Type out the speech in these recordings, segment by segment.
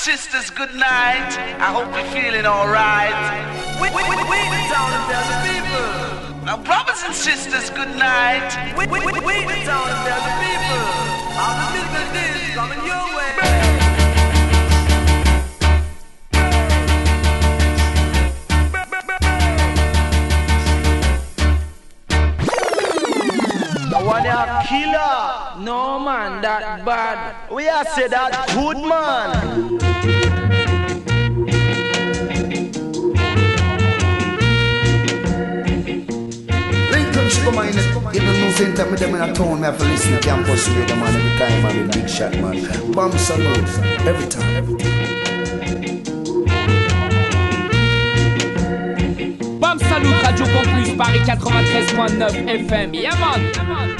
sisters, good night. I hope you're feeling alright. Wait, wait, wait, wait, down and tell the people. Now, brothers and sisters, good night. Wait, wait, wait, wait, down and tell the people. All the business is coming your way. One a killer. No man, that bad. We are say that good man. Lincoln Sugar Man, even no same time with them in a town, me have to listen to campus radio man every time, man, with big shot man. Bomb salute, every time. Bam Salut, Radio Campus, Paris 93.9 FM. Yeah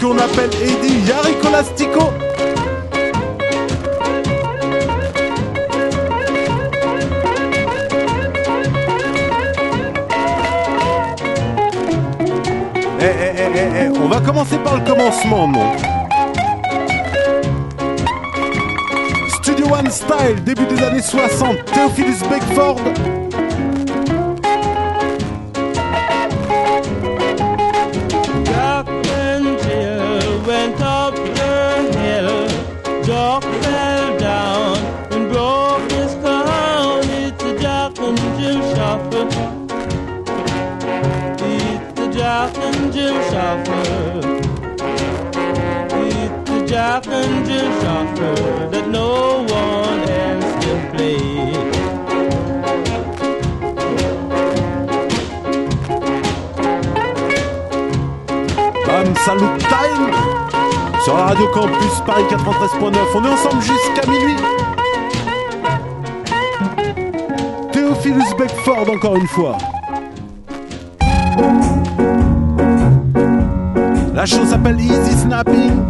Qu'on appelle Eddie, il y a Rico Lastico Eh, eh, eh, eh, eh, on va commencer par le commencement, non Studio One Style, début des années 60, Theophilus Beckford. It's a Jack and Jill shuffle that no one else can play. Bam Salut Time Sur la Radio Campus Paris 93.9. On est ensemble jusqu'à minuit. Theophilus Beckford encore une fois. La chose s'appelle Easy Snapping.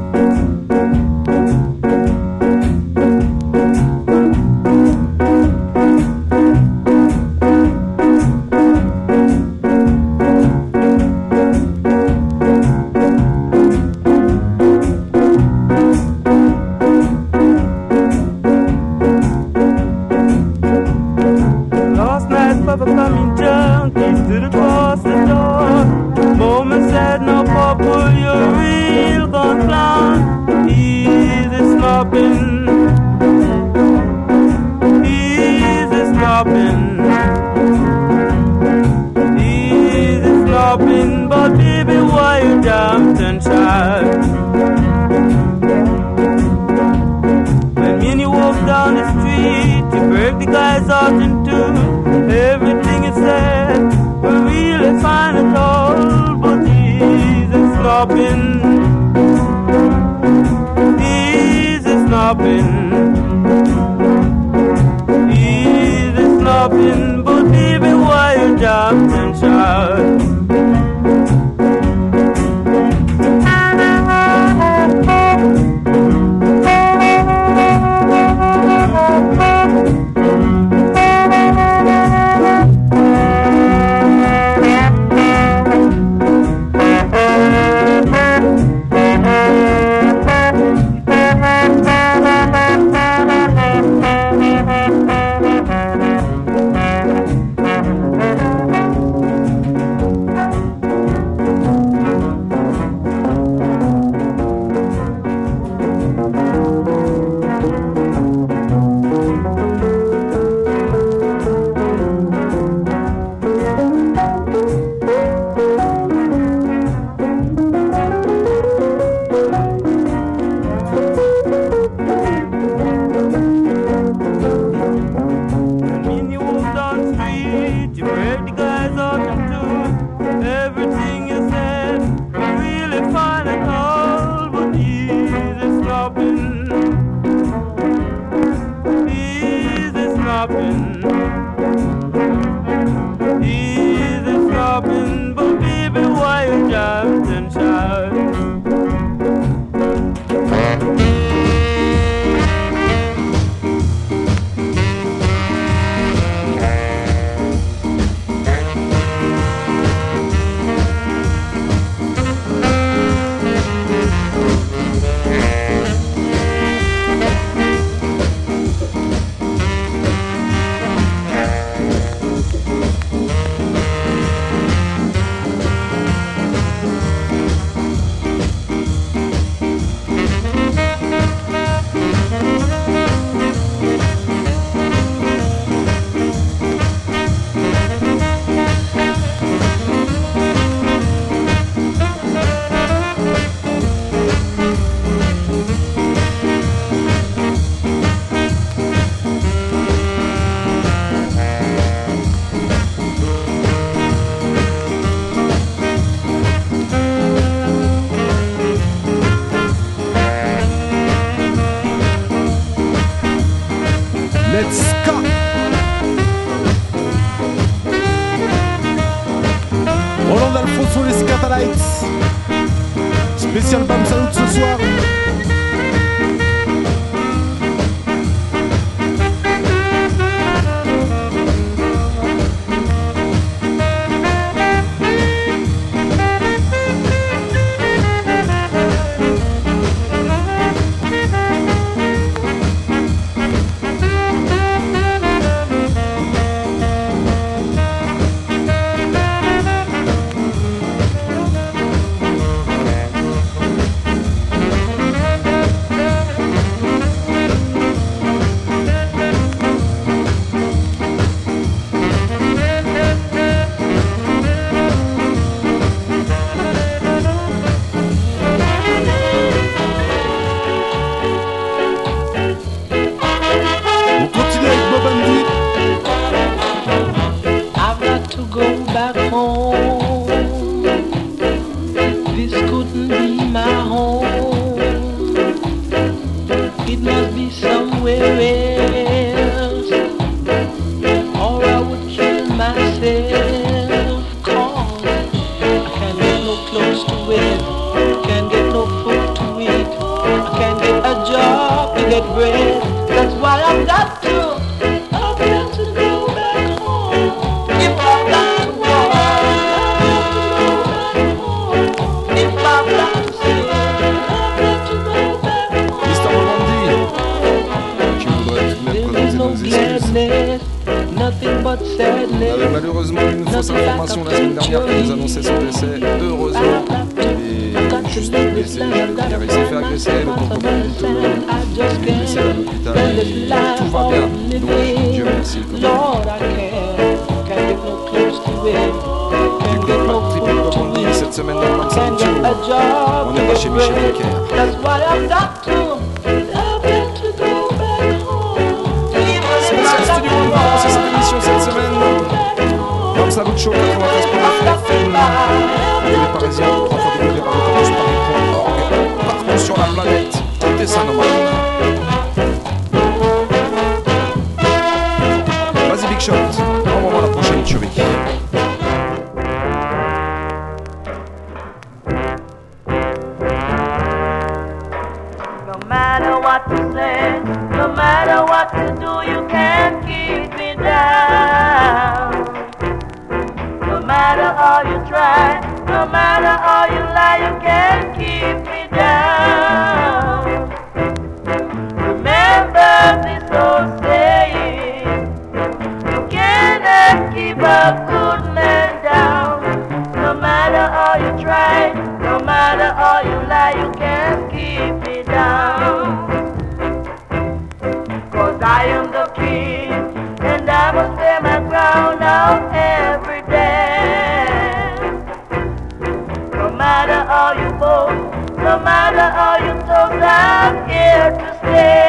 I'm so here to stay.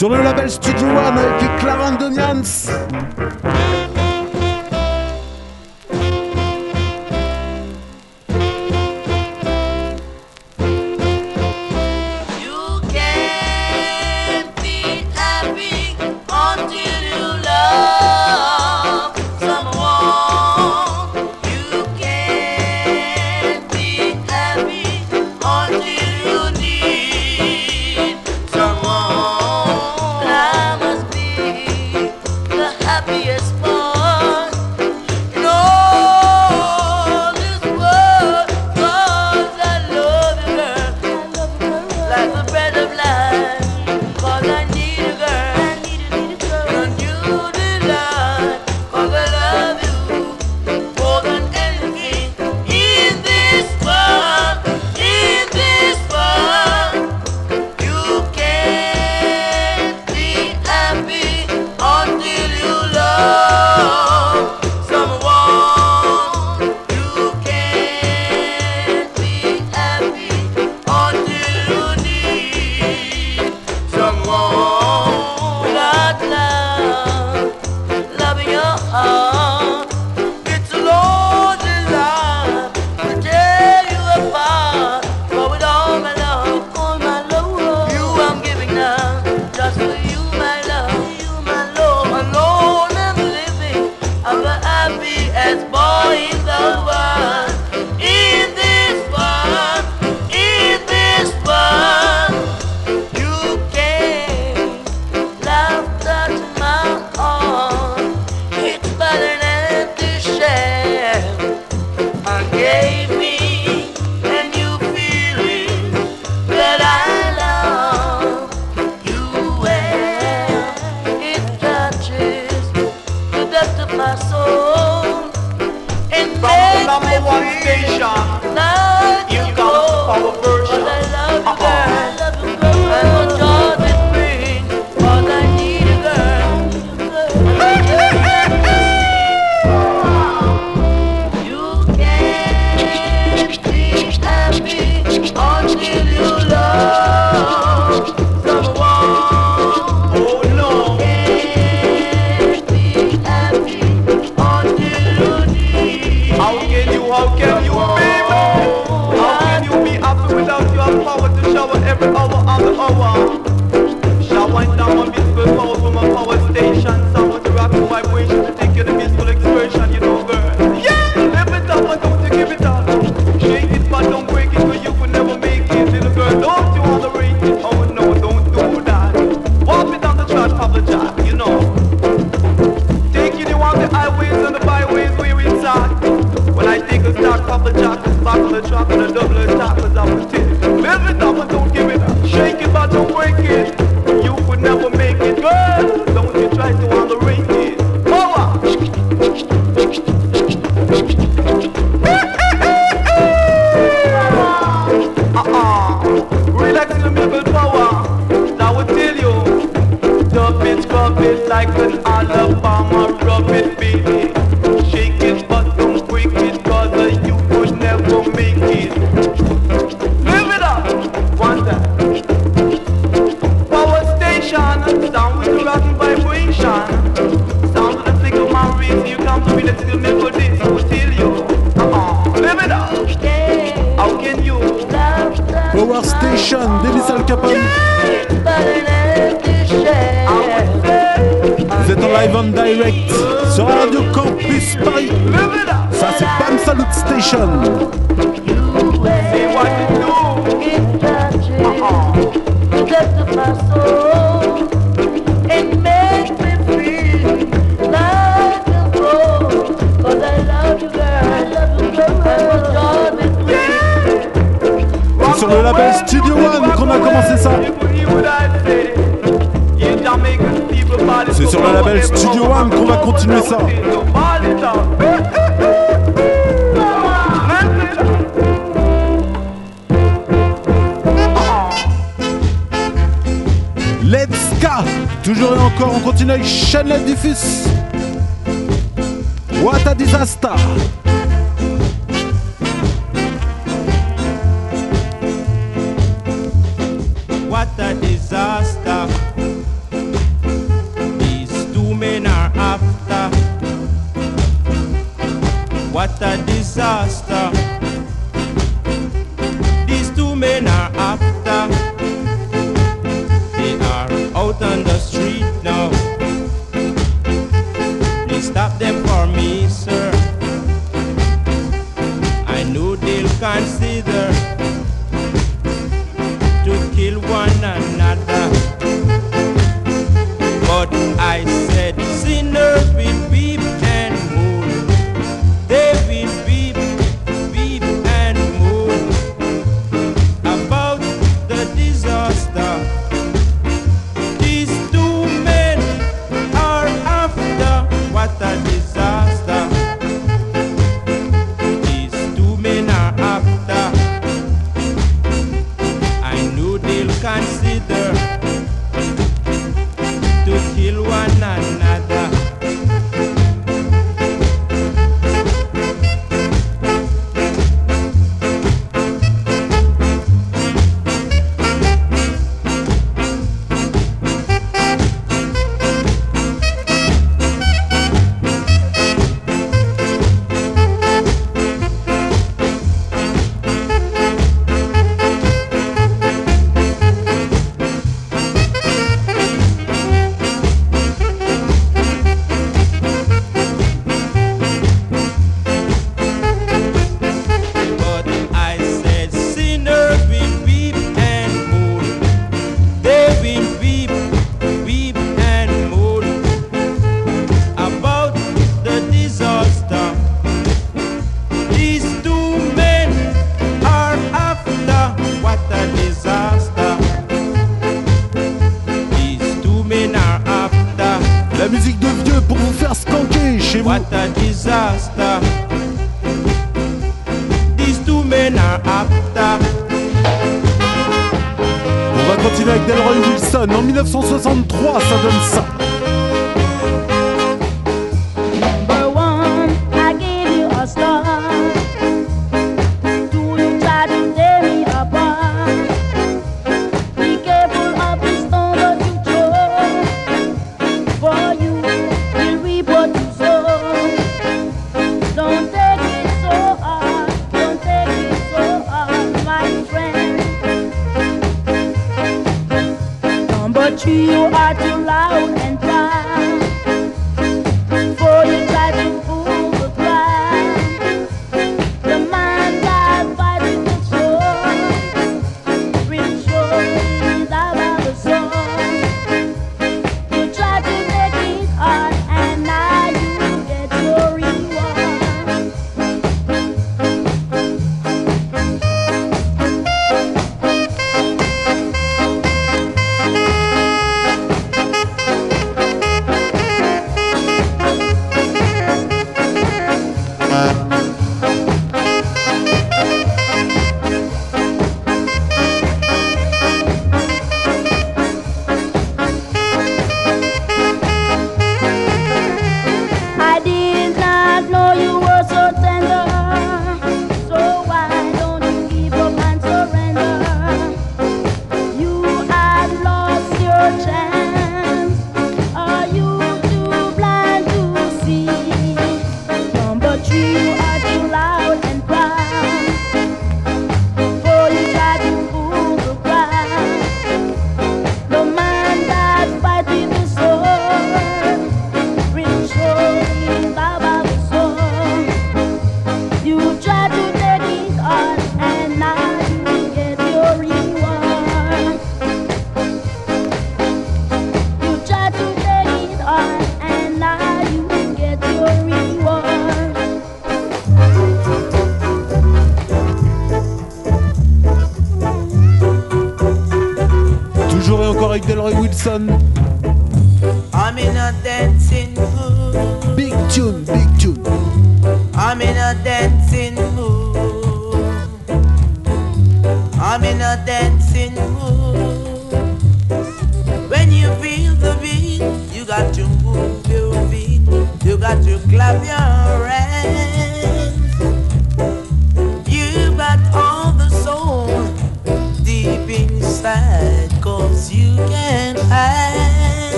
Sur le label Studio One avec Clarendonians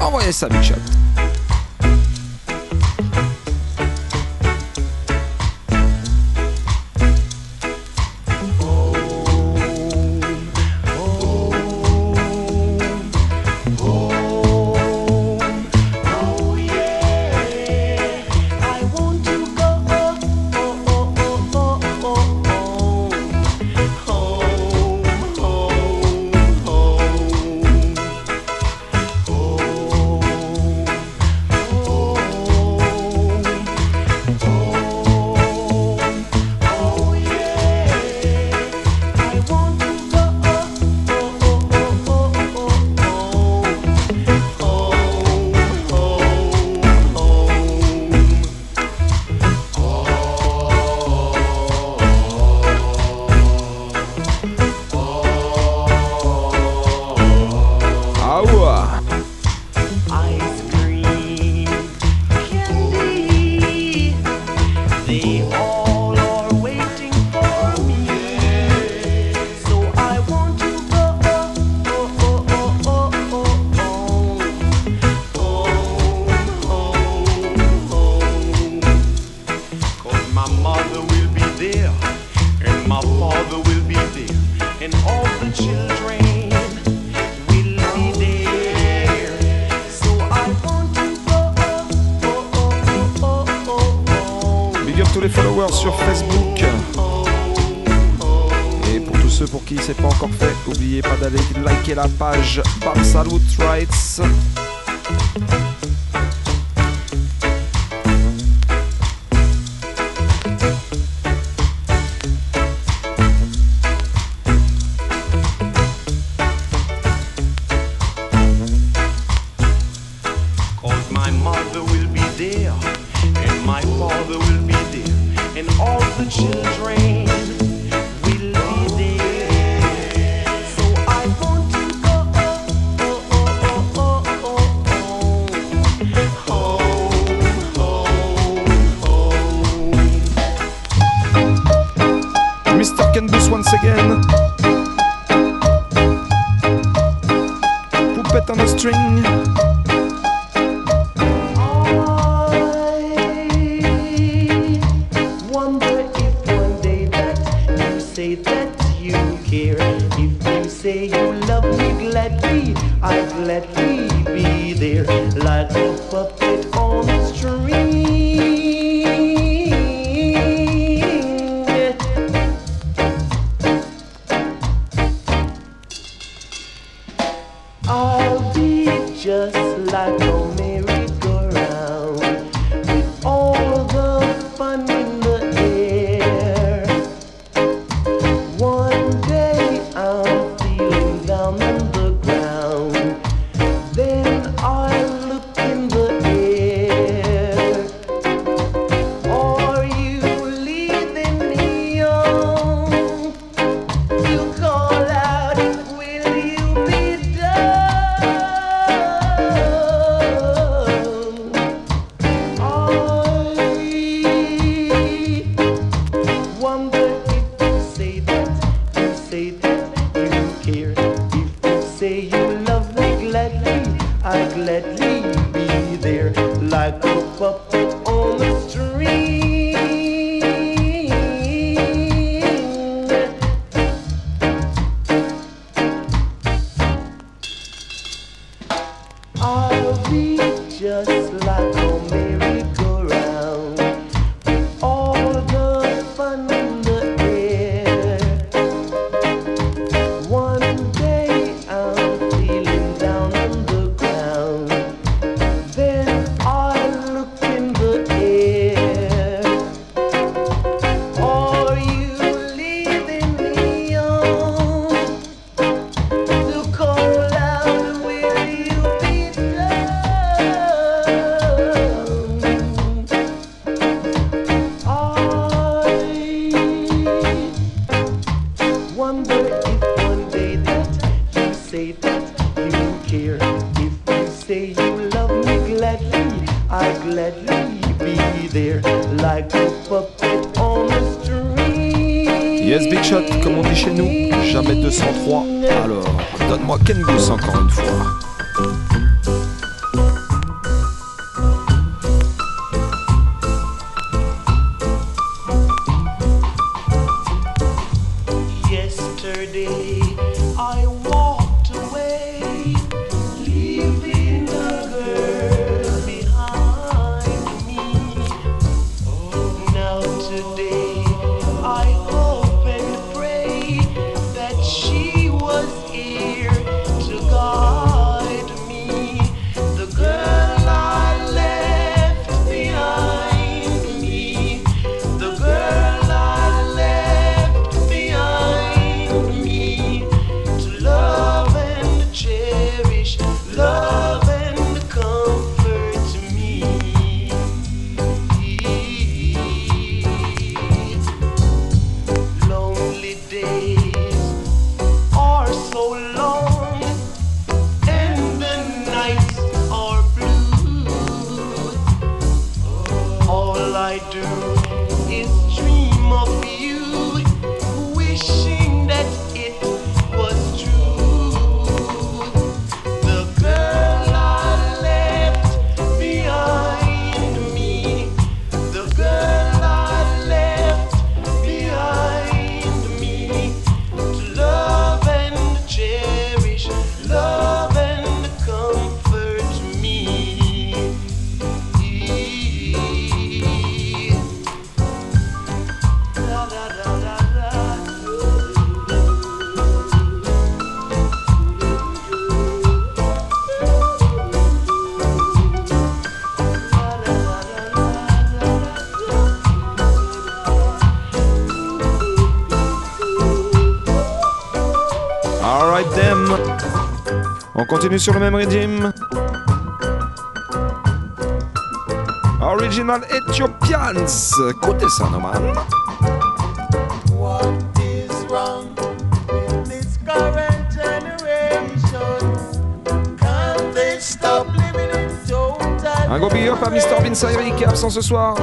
Envoyez ça, Big Shot. Kengus encore. continue sur le même régime. Original Ethiopians. Écoutez ça, Noman. Un gros big à Mr. Bean Sairi qui est absent ce soir.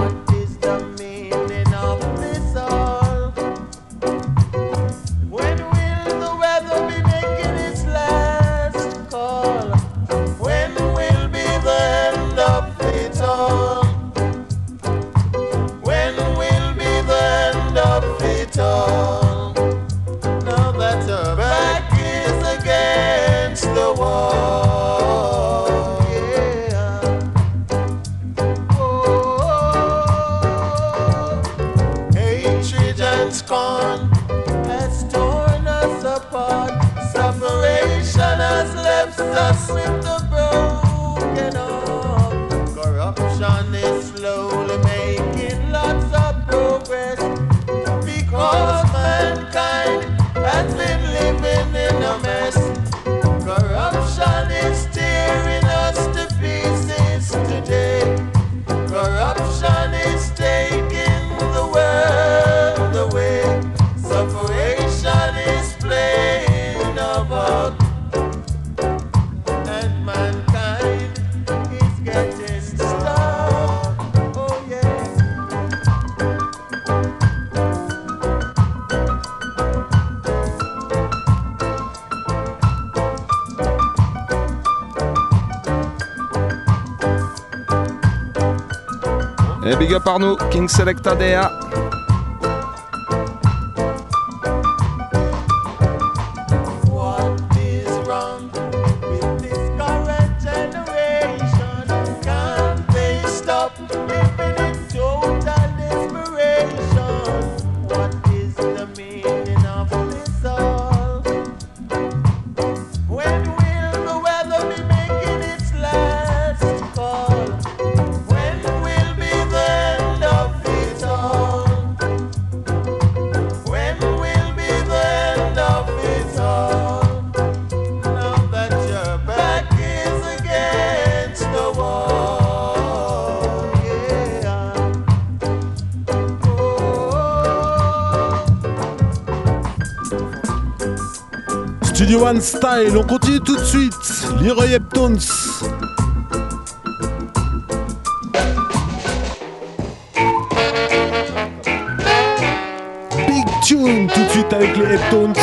Par nous, King Selecta DA. On continue tout de suite. Leroy Heptones. Big tune tout de suite avec les Heptones.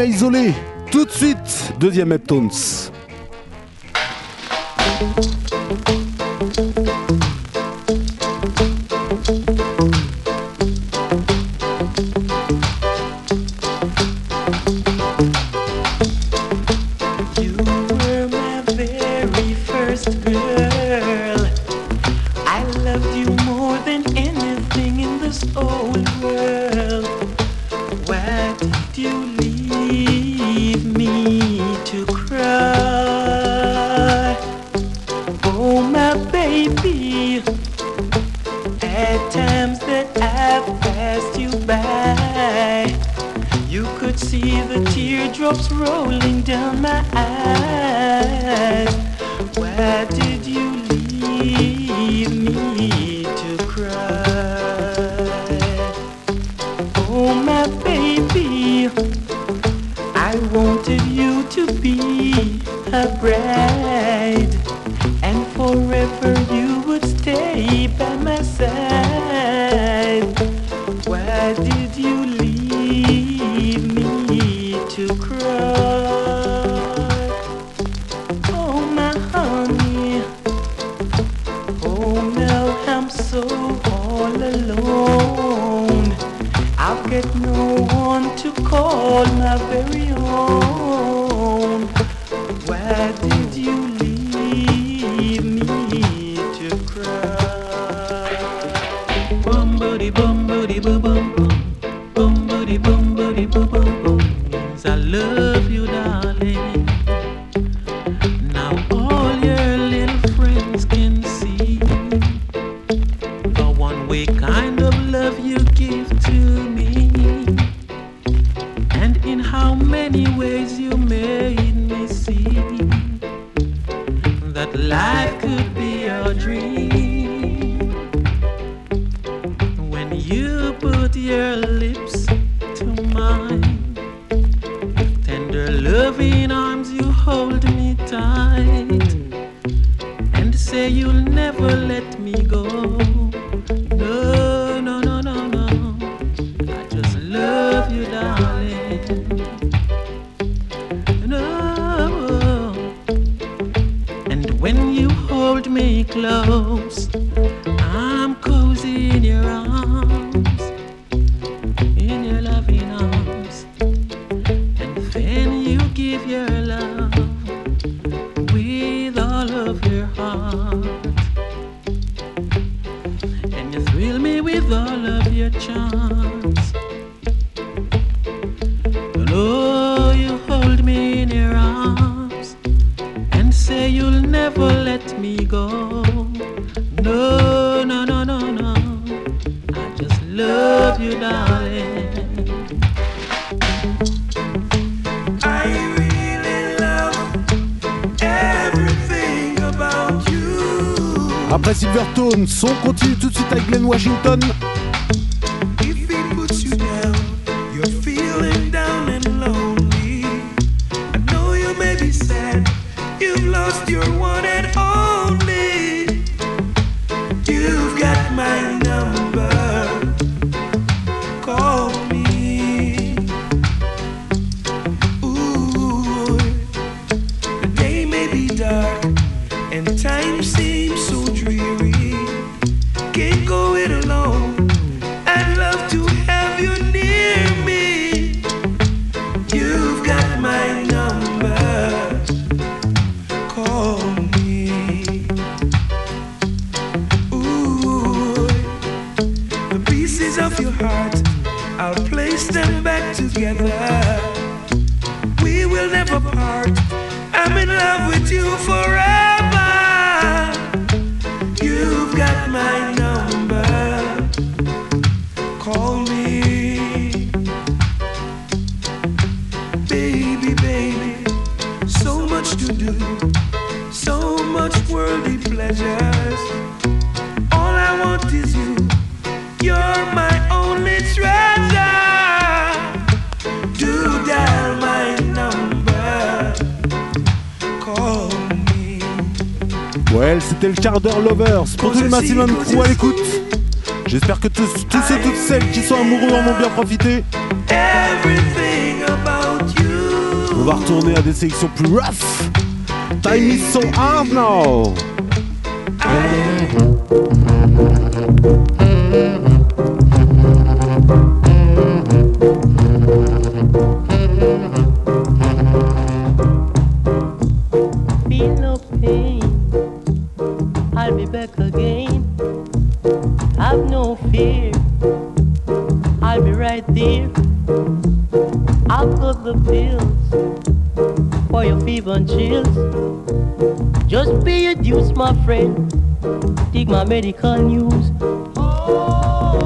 isolé. Tout de suite, deuxième Heptones. breath. J'espère que tous, tous et toutes celles qui sont amoureux en ont bien profité. On va retourner à des sélections plus rough. Time is so hard now. My medical news. Oh,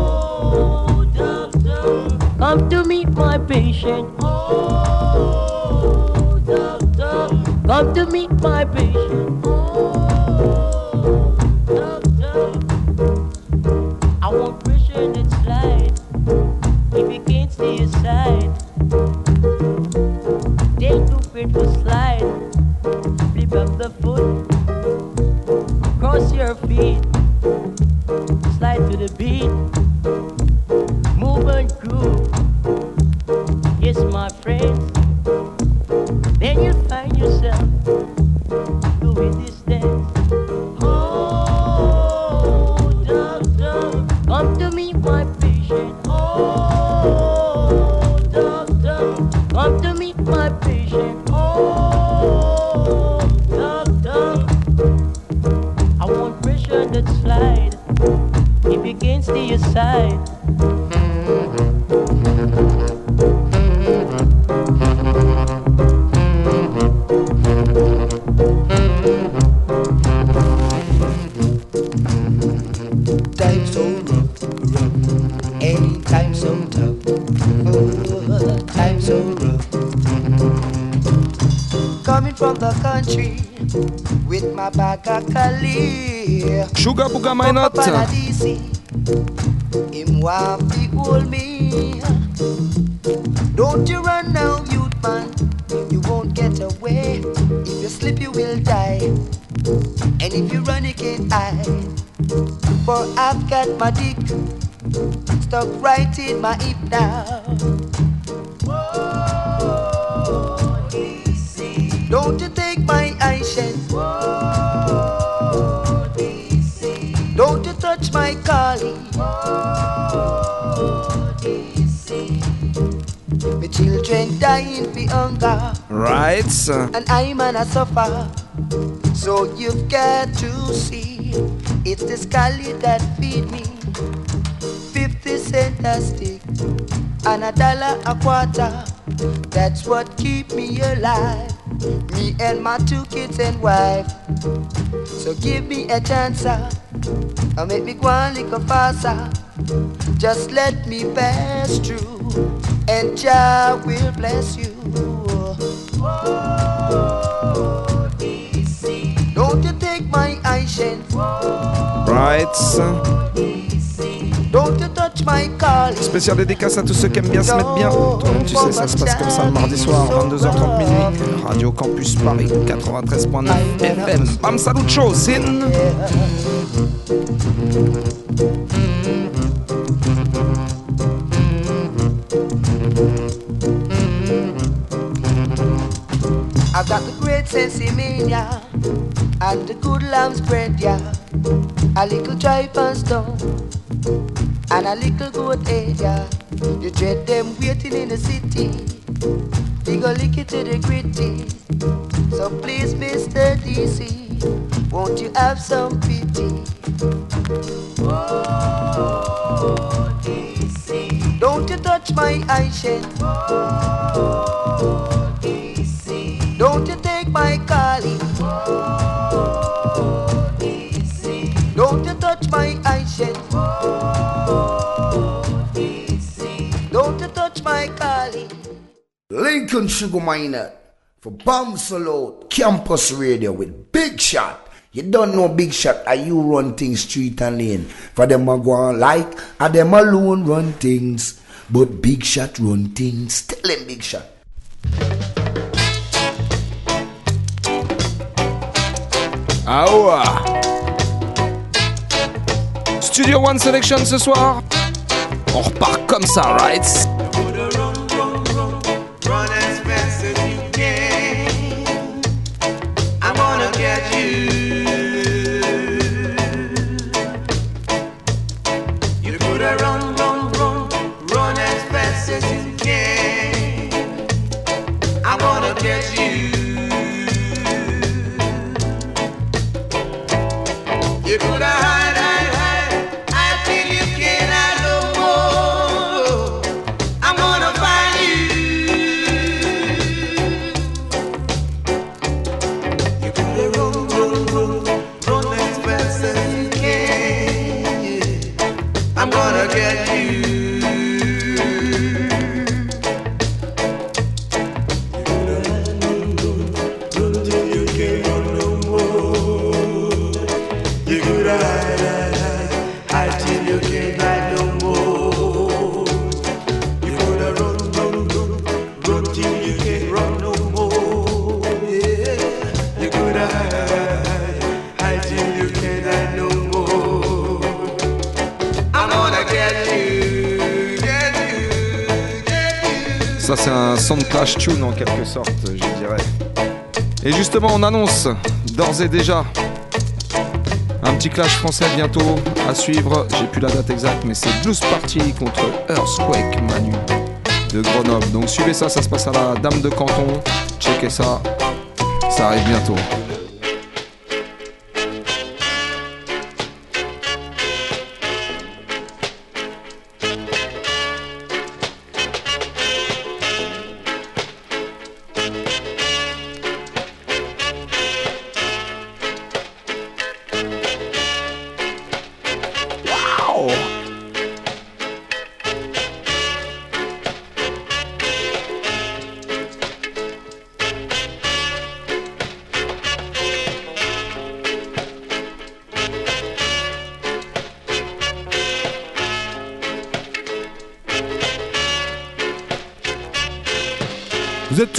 doctor, come to meet my patient. Oh, doctor, come to meet my patient. Stay aside. Time so from the hold me. Don't you run now, youth man. You won't get away. If you slip, you will die. And if you run, you can't hide. For I've got my dick stuck right in my hip now. And I'm an suffer. So you've got to see it's the scully that feed me. 50 cent a stick and a dollar a quarter. That's what keep me alive. Me and my two kids and wife. So give me a chance, and make me go on little faster. Just let me pass through, and Jah will bless you. Right. Don't you touch my calling. Spécial dédicace à tous ceux qui aiment bien se mettre bien. Toi-même, tu sais, ça se passe comme ça le mardi soir, 22h30 minuit. Radio Campus Paris 93.9 FM. Bam salut chaud, A little dry and stone, and a little good yeah. You dread them waiting in the city, they go lick it to the gritty. So please, Mr. DC, won't you have some pity? Oh, DC. Don't you touch my eyeshade. Oh, Lincoln Sugar Minott for Bomb Campus Radio with Big Shot. You don't know Big Shot, are you run things street and lane. For them a go on like, are them alone run things. But Big Shot run things. Tell him Big Shot. Ah. Studio One Selection ce soir. On repart comme ça, right? Ça, c'est un sound clash tune en quelque sorte, je dirais. Et justement, on annonce d'ores et déjà un petit clash français bientôt à suivre. J'ai plus la date exacte, mais c'est Blues Party contre Earthquake Manu de Grenoble. Donc suivez ça, ça se passe à la Dame de Canton. Checkez ça, ça arrive bientôt.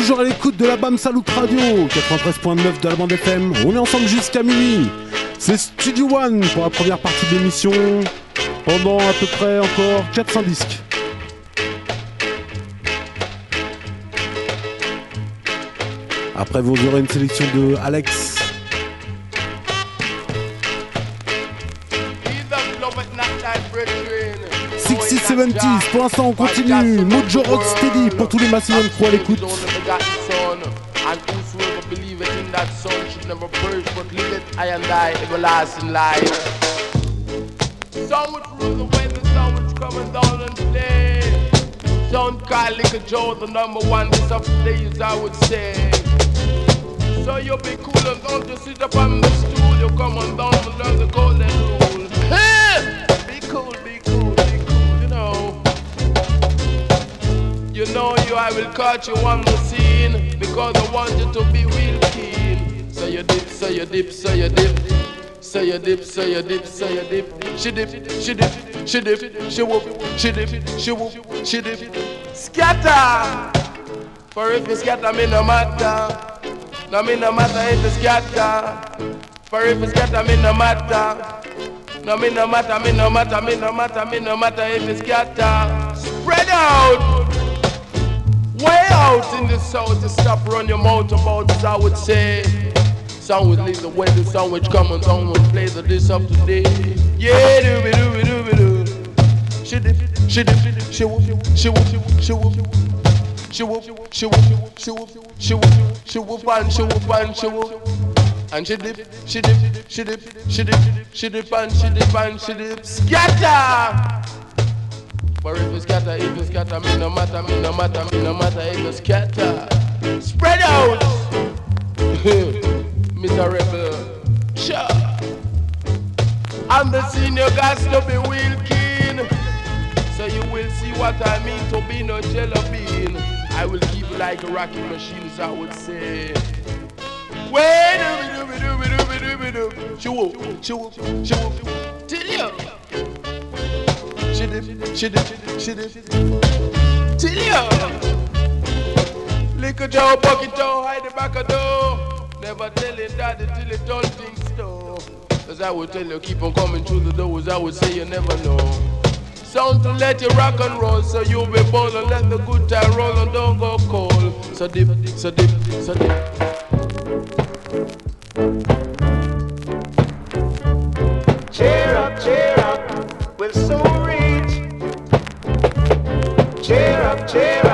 Toujours à l'écoute de la BAM Salut Radio, 93.9 de la bande FM. On est ensemble jusqu'à minuit. C'est Studio One pour la première partie de l'émission. Pendant à peu près encore 400 disques. Après, vous aurez une sélection de Alex. 60-70s, pour l'instant on continue. Mojo Rocksteady pour tous les Massillon Crew à l'écoute. Never perish but live it, I and I, everlasting life. Some would rule the weather, some would come and down and play. Don't call Liquor Joe the number one this of the days, I would say. So you be cool and don't you sit up on the stool, you come on down and learn the golden rule. Be cool, be cool, be cool, you know. You know you, I will catch you on the scene because I want you to be real you dip, so you dip, so you dip. So you dip, so you dip, so you dip. She dip, she dip, she dip, she whoop, she dip, she whoop, she dip. Scatter! For if you scatter, me no matter. No me no matter if you scatter. For if you scatter, me no matter. No me no matter, me no matter, me no matter, me no matter if you scatter. Spread out! Way out in the south to stop run your mouth about as I would say. Some would leave the weather, some which come and some would play the this up today. Yeah, do be do be do be do. She dip, she dip, she whoop, she whoop, she whoop. She whoop, she whoop, she whoop, she whoop, she whoop and she whoop and she whoop. And she dip, she dip, she dip, she dip, she dip and she dip and she dip. Scatter! But if you scatter, if you scatter, me no matter, me no matter, me no matter if you scatter. Spread out! Miserable. Sure. I'm the senior guys to be keen. So you will see what I mean to be no jello bean. I will keep like a rocking machine, so I would say. Dooby dooby dooby. Shoo shoo shoo till you. She dip, she dip, she dip. Till you. Little Joe, bucket toe, hide the back of door. Never tell it daddy till it don't think so. Cause I would tell you, keep on coming through the doors. I would say you never know. Sound to let you rock and roll, so you'll be bold and let the good time roll and don't go cold. So dip, so dip, so dip. Cheer up, cheer up, we'll soon reach. Cheer up, cheer up,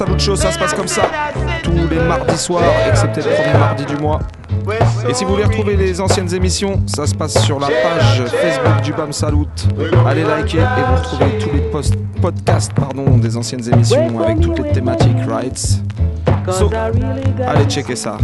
Oubliez pas, Bam Salut Show, ça se passe comme ça. Tous les mardis soirs, excepté le premier mardi du mois. Et si vous voulez retrouver les anciennes émissions, ça se passe sur la page Facebook du BAM Salut. Allez liker et vous retrouvez tous les podcasts pardon, des anciennes émissions avec toutes les thématiques rights. So, allez checker ça.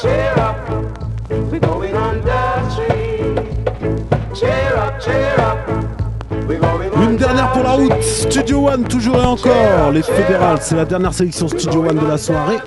cheer up. We're going tree. Cheer up, cheer up. Une dernière pour la route, Studio One toujours et encore. Les Fédérales, c'est la dernière sélection Studio One de la soirée.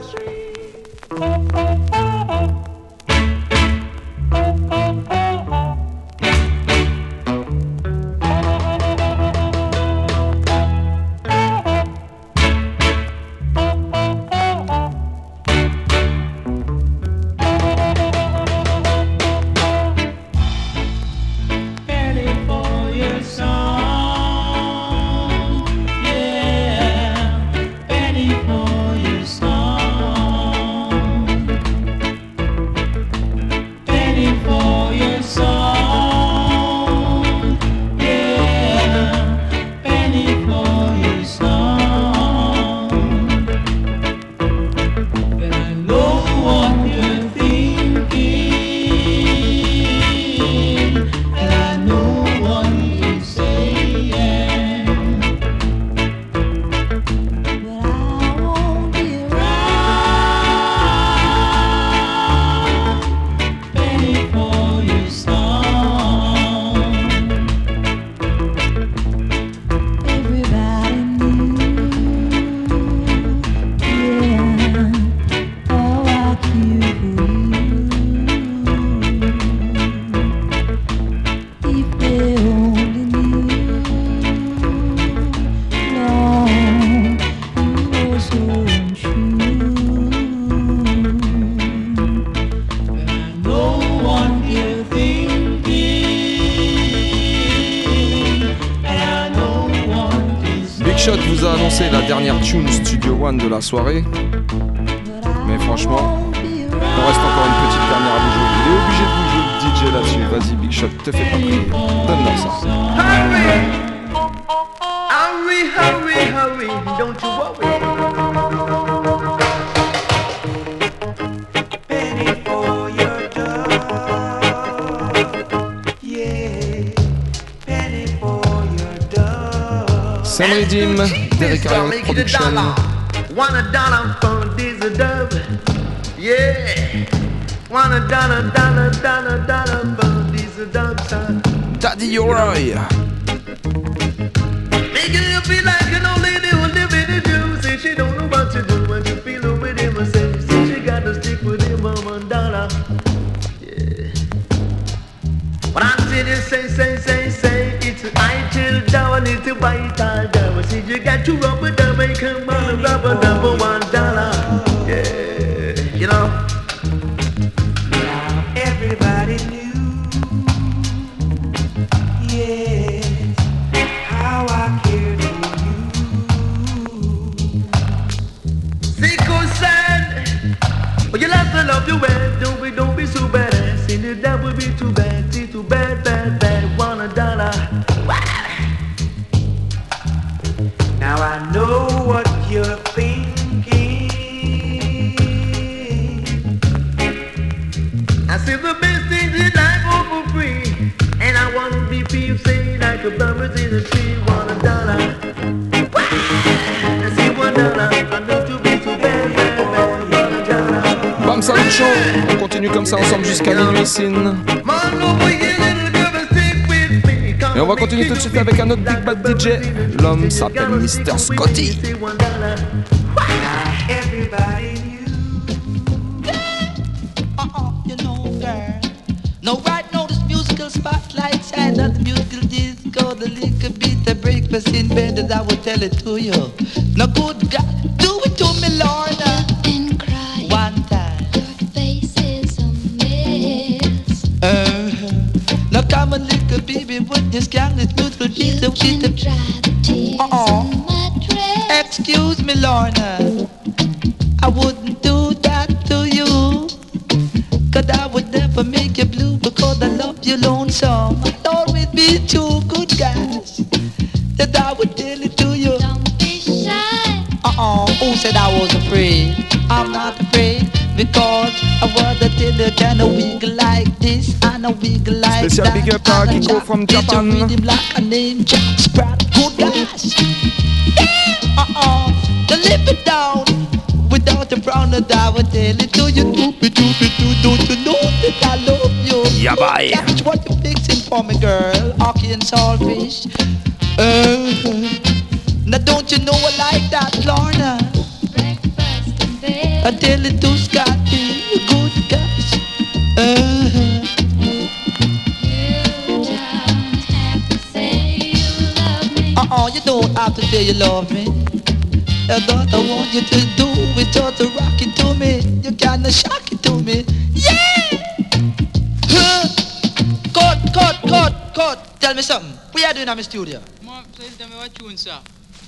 soirée. say, say, say, say, it's I chill down, it's a white tie down. See, you got to rub a dub, come on, rub a dub. Avec un autre Big Bad DJ. L'homme s'appelle Mr. Scotty. Special that. big up à and a Kiko chop from it to Japan. rhythm like a name Jack Sprat. Good guys. Yeah. Uh-uh. Then live it down. Without a brown and I would tell it to you. Doopy doopy doo. Don't you know that I love you? Yeah, bye. That's what you're fixing for me, girl. Hockey and saltfish. Uh, now don't you know I like that, Lorna? I tell it to say you love me. All I want you to do is just to rock it to me. You kinda shock it to me. Yeah! Huh. Cut, cut, cut, cut. Tell me something. What are you doing in my studio? Mom, please tell me what tune, sir.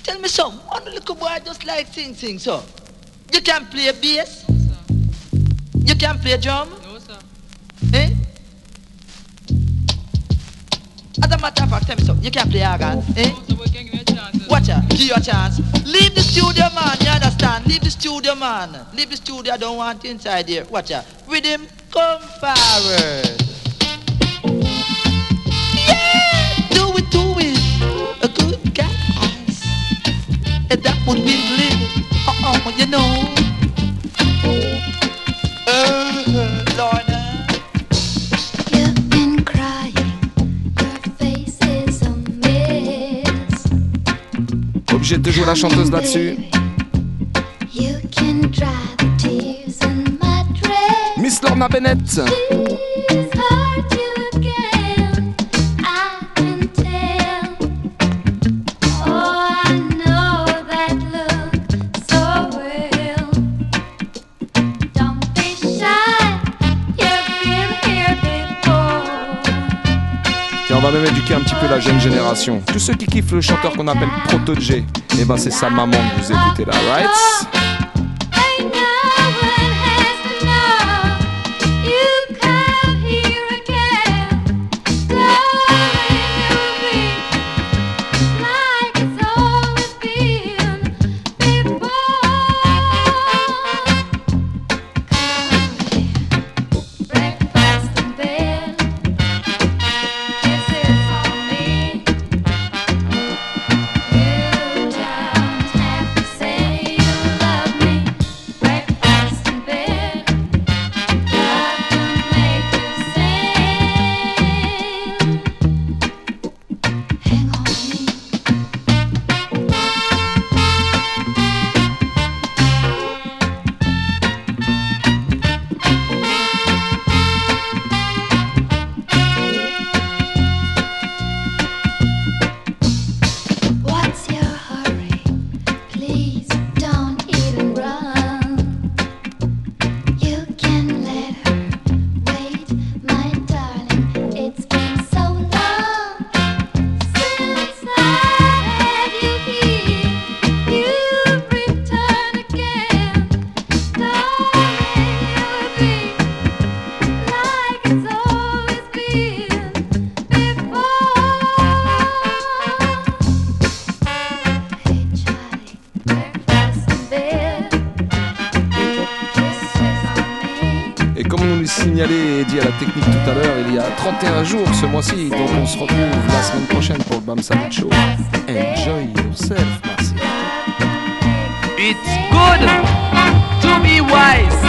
Tell me something. One little boy just like sing, sing, so. You can play bass? Sir. You can play drum? No, sir. Eh? As a matter of fact, tell me something. You can play organ, eh? So we Watch out, give you a chance. Leave the studio, man. You understand? Leave the studio, man. Leave the studio. I don't want you inside here. Watch out. With him, come forward. Yeah, do it, do it. A good guys. And that would be living. Uh-uh, you know. Uh, j'ai toujours la chanteuse là-dessus. Miss Lorna Bennett. Même éduquer un petit peu la jeune génération. Tous ceux qui kiffent le chanteur qu'on appelle Proto J, et ben c'est sa maman que vous écoutez là, right? a 31 jours ce mois-ci, donc on se retrouve la semaine prochaine pour le BAM Savage Show. Enjoy yourself, merci. It's good to be wise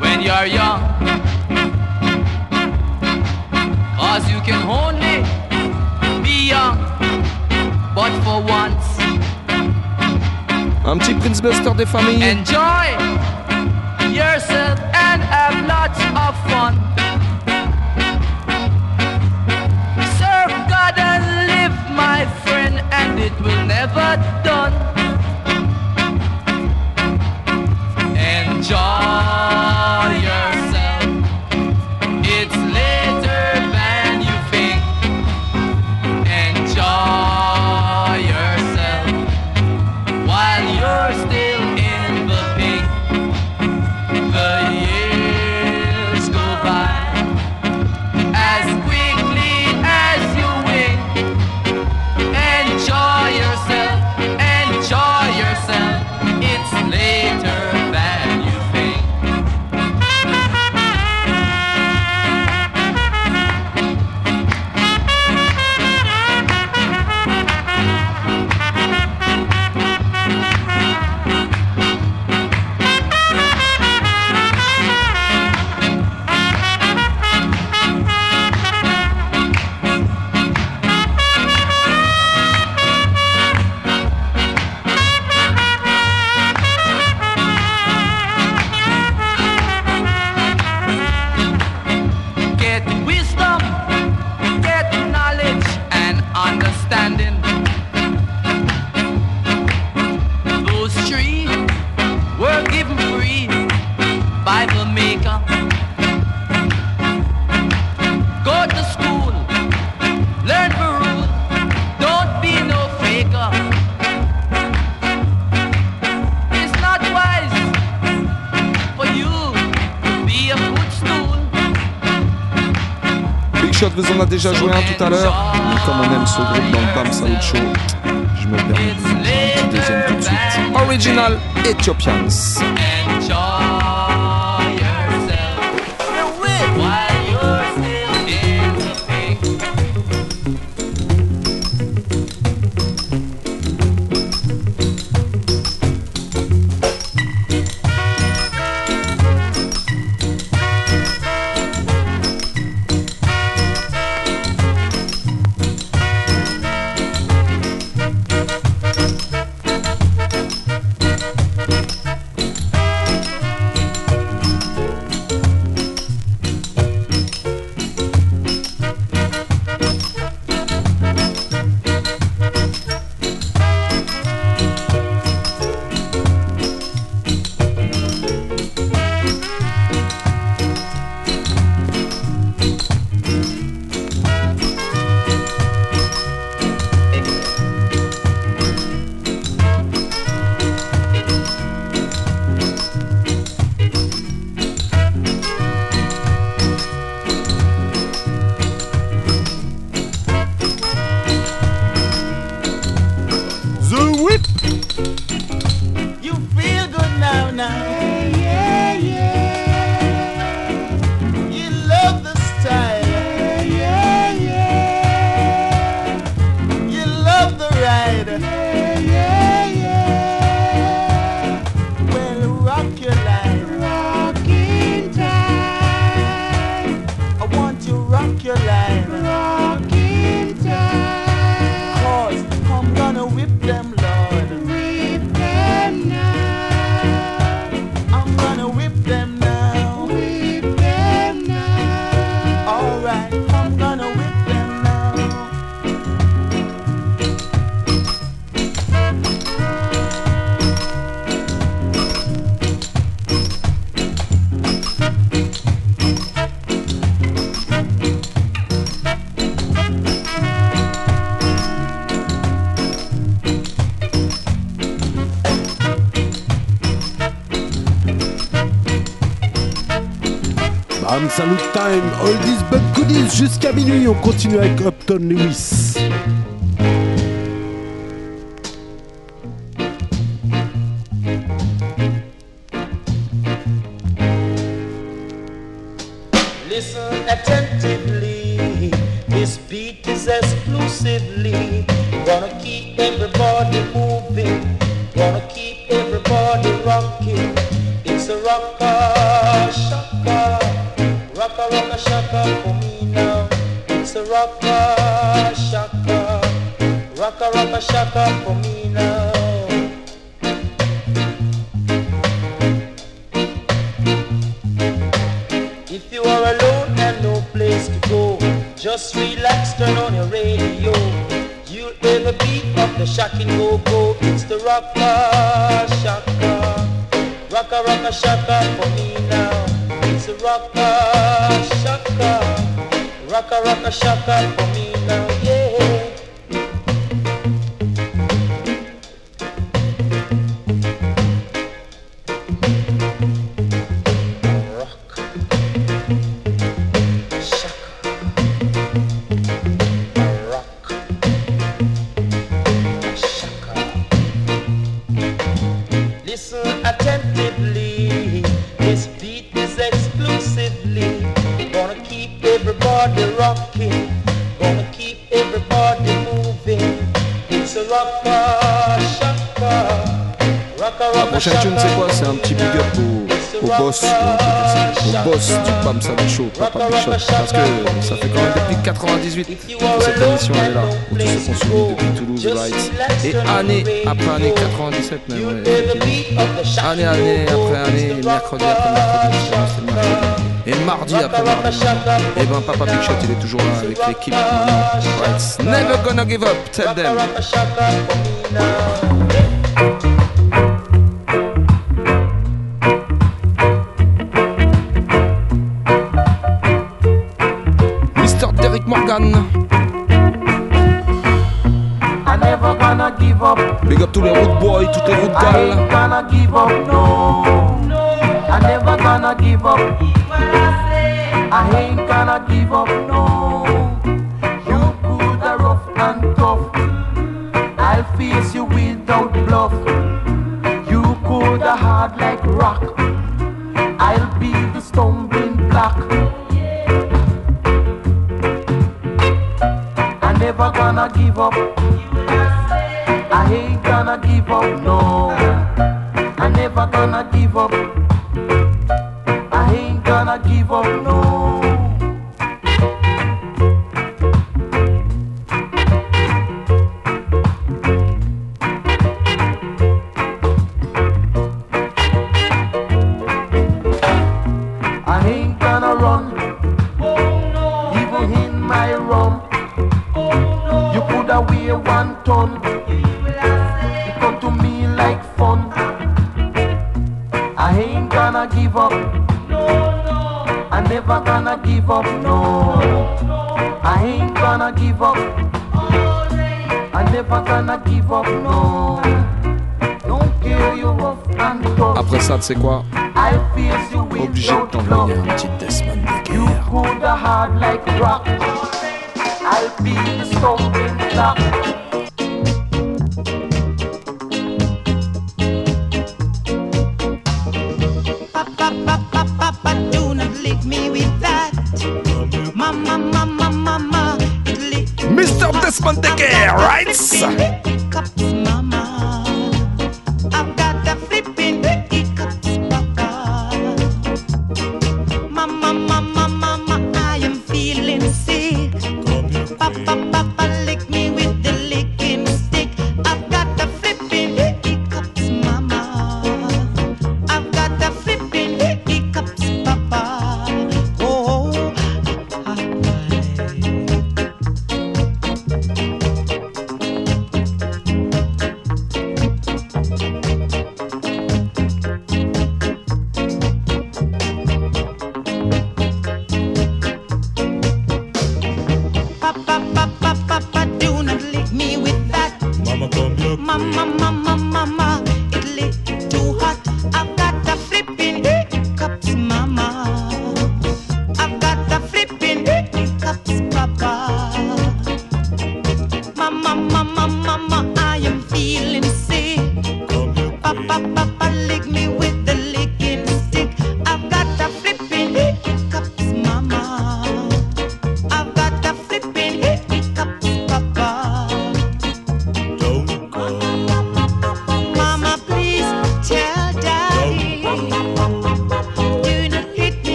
when you're young. Cause you can only be young, but for once. Un petit Prince Buster des familles. Enjoy yourself. it will never déjà joué un tout à l'heure. Mais comme on aime ce groupe dans le Bam Saoud Show, je me permets de deuxième tout de suite. Original Ethiopians. Salut Time, all these bad Goodies jusqu'à minuit. On continue avec Upton Lewis. shaka rocka shaka for me now. It's a rocka shaka, rocka rocka shaka for me now. If you are alone and no place to go, just relax, turn on your radio. You'll hear the beat of the shocking go-go. It's the rocka shaka, rocka rocka shaka. Rocka, shaka for me du Bam Salut Show, Papa Shot. Parce que ça fait quand même depuis 98 que cette émission est là, où tout se consume depuis Toulouse Rights. Et année après année, 97 même, année année après année, mercredi après mercredi. Et mardi après mardi. Et ben Papa Big il est toujours là avec l'équipe. Never gonna give up, tell them. I gonna run, even in my rum. You could have weigh one ton. It come to me like fun. I ain't gonna give up. I never gonna give up, no. I ain't gonna give up. I never gonna give up, no. Don't care you rough and tough. Après ça, sais quoi face you Obligé de t'envoyer un petit Desmond You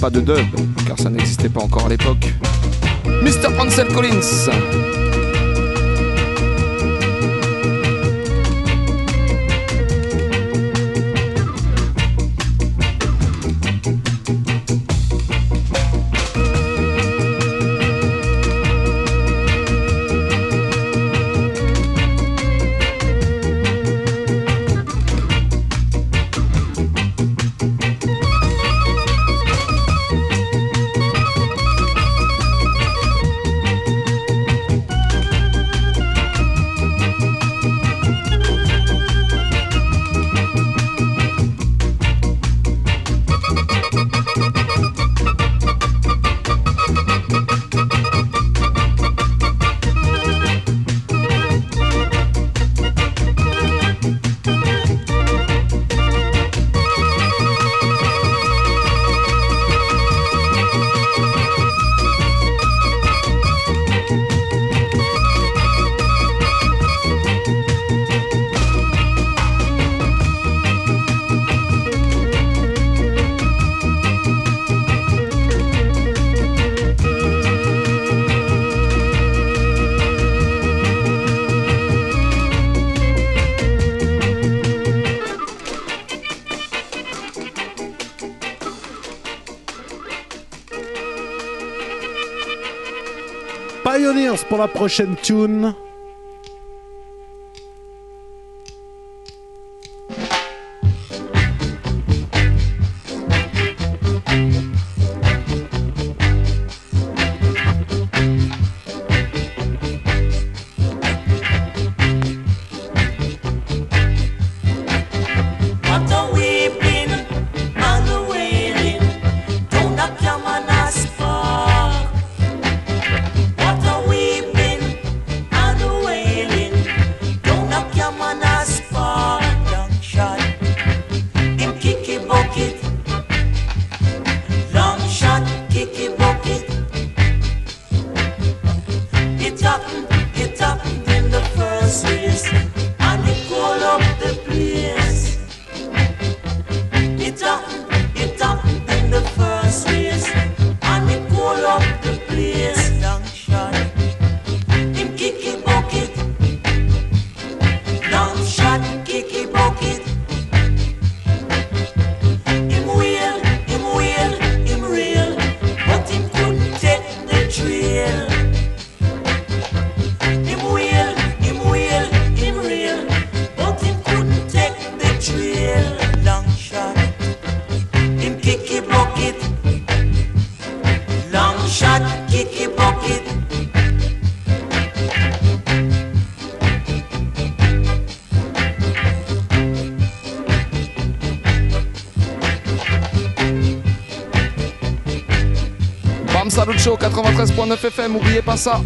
pas de dub, car ça n'existait pas encore à l'époque. Mr. Ansel Collins Pour la prochaine tune. 93.9 FM, oubliez pas ça.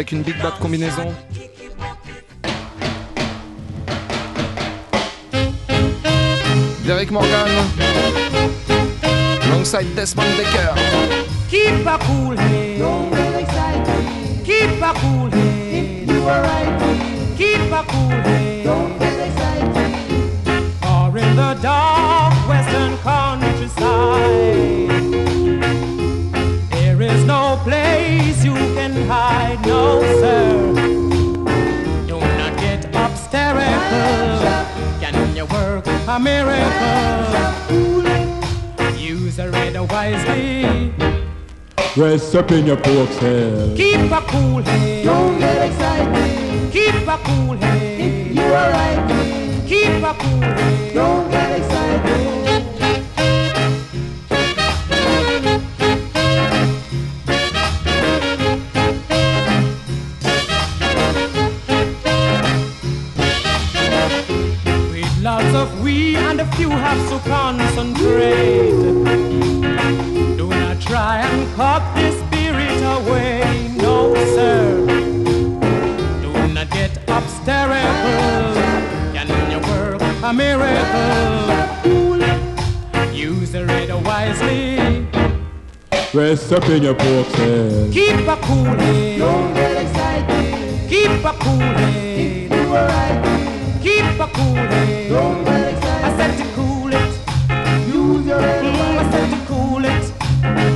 avec une big bad combinaison. Suck in your pork's head. Keep a cool head. Don't get excited. Keep a cool head. If you are right. Keep a cool head. Don't get excited. lots of we and a few have succumbed. Dress up in your pork. Keep a cool head. Don't get excited. Keep a cool head. Do right. Keep a cool head. Don't get excited. I said to cool it. Use your head. Mm, I said to cool it.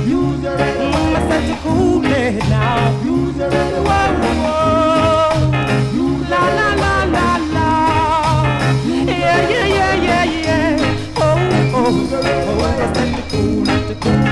Use your head. Mm, I said to cool it now. Use your head. Whoa, whoa. Use la la la la la. Yeah yeah yeah yeah yeah. Oh oh. Oh, I said to cool it. To cool.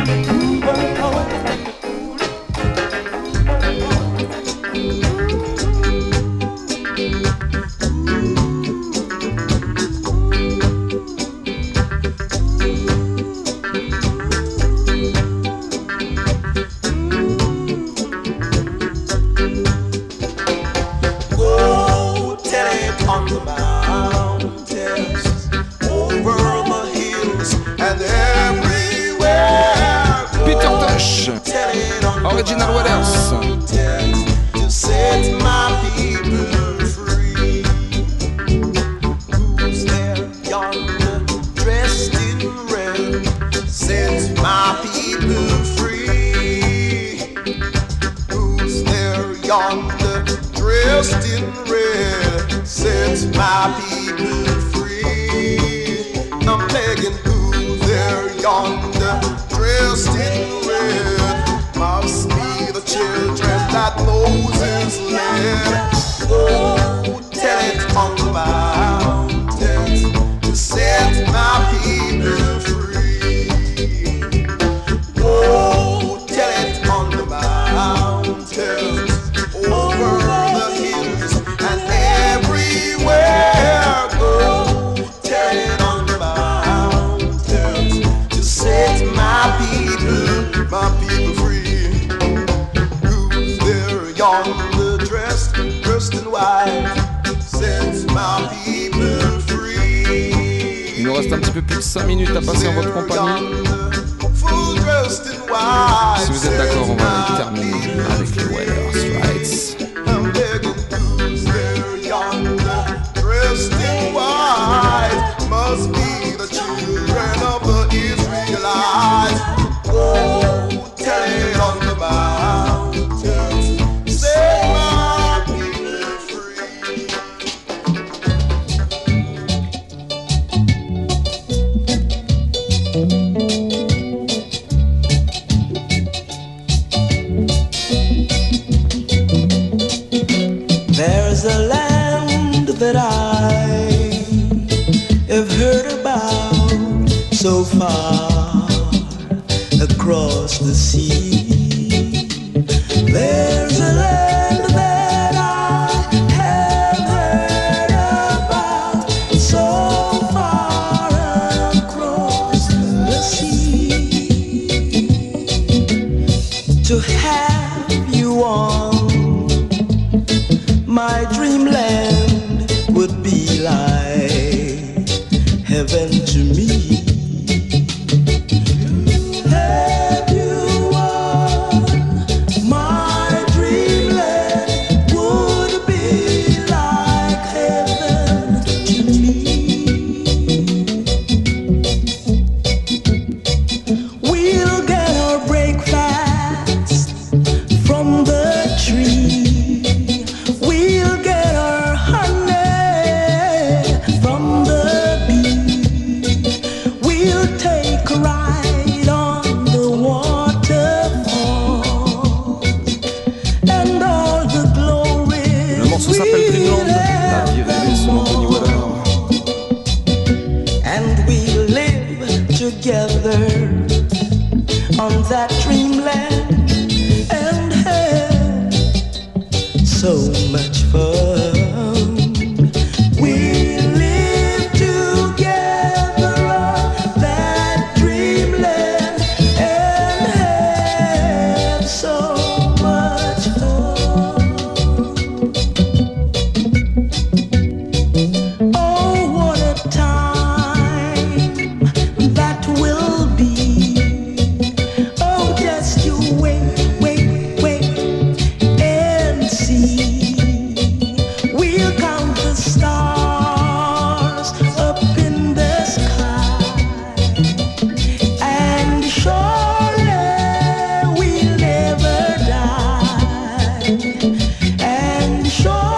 Show.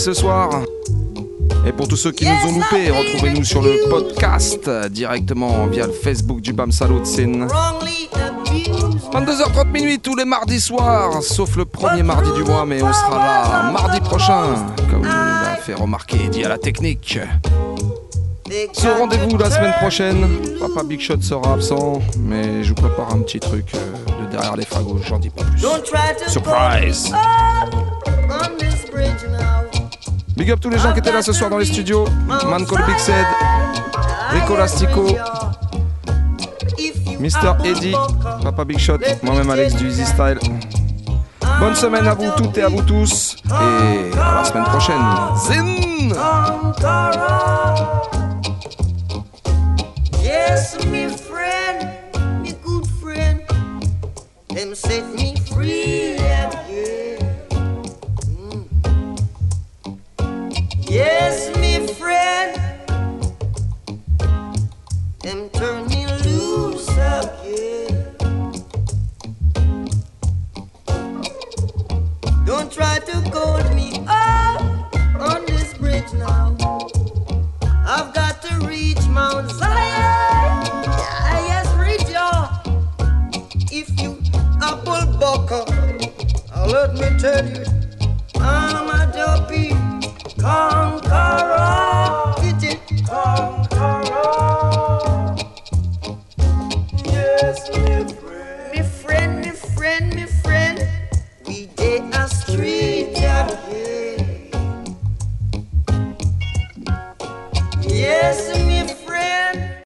Ce soir. Et pour tous ceux qui nous ont loupés, retrouvez-nous sur le podcast euh, directement via le Facebook du Bam Salut Sin. wrongly abused. 22h30 minuit tous les mardis soirs, sauf le premier mardi du mois, mais on sera là mardi prochain, comme l'a fait remarquer dit à la technique. Ce rendez-vous la semaine prochaine, Papa Big Shot sera absent, mais je vous prépare un petit truc euh, de derrière les fagots, j'en dis pas plus. Surprise. Tous les gens qui étaient là ce soir dans les studios, Man Called Big Said, Rico Lastico, Mister Eddie, Papa Big Shot, moi-même Alex du Easy Style. Bonne semaine à vous toutes et à vous tous, et à la semaine prochaine.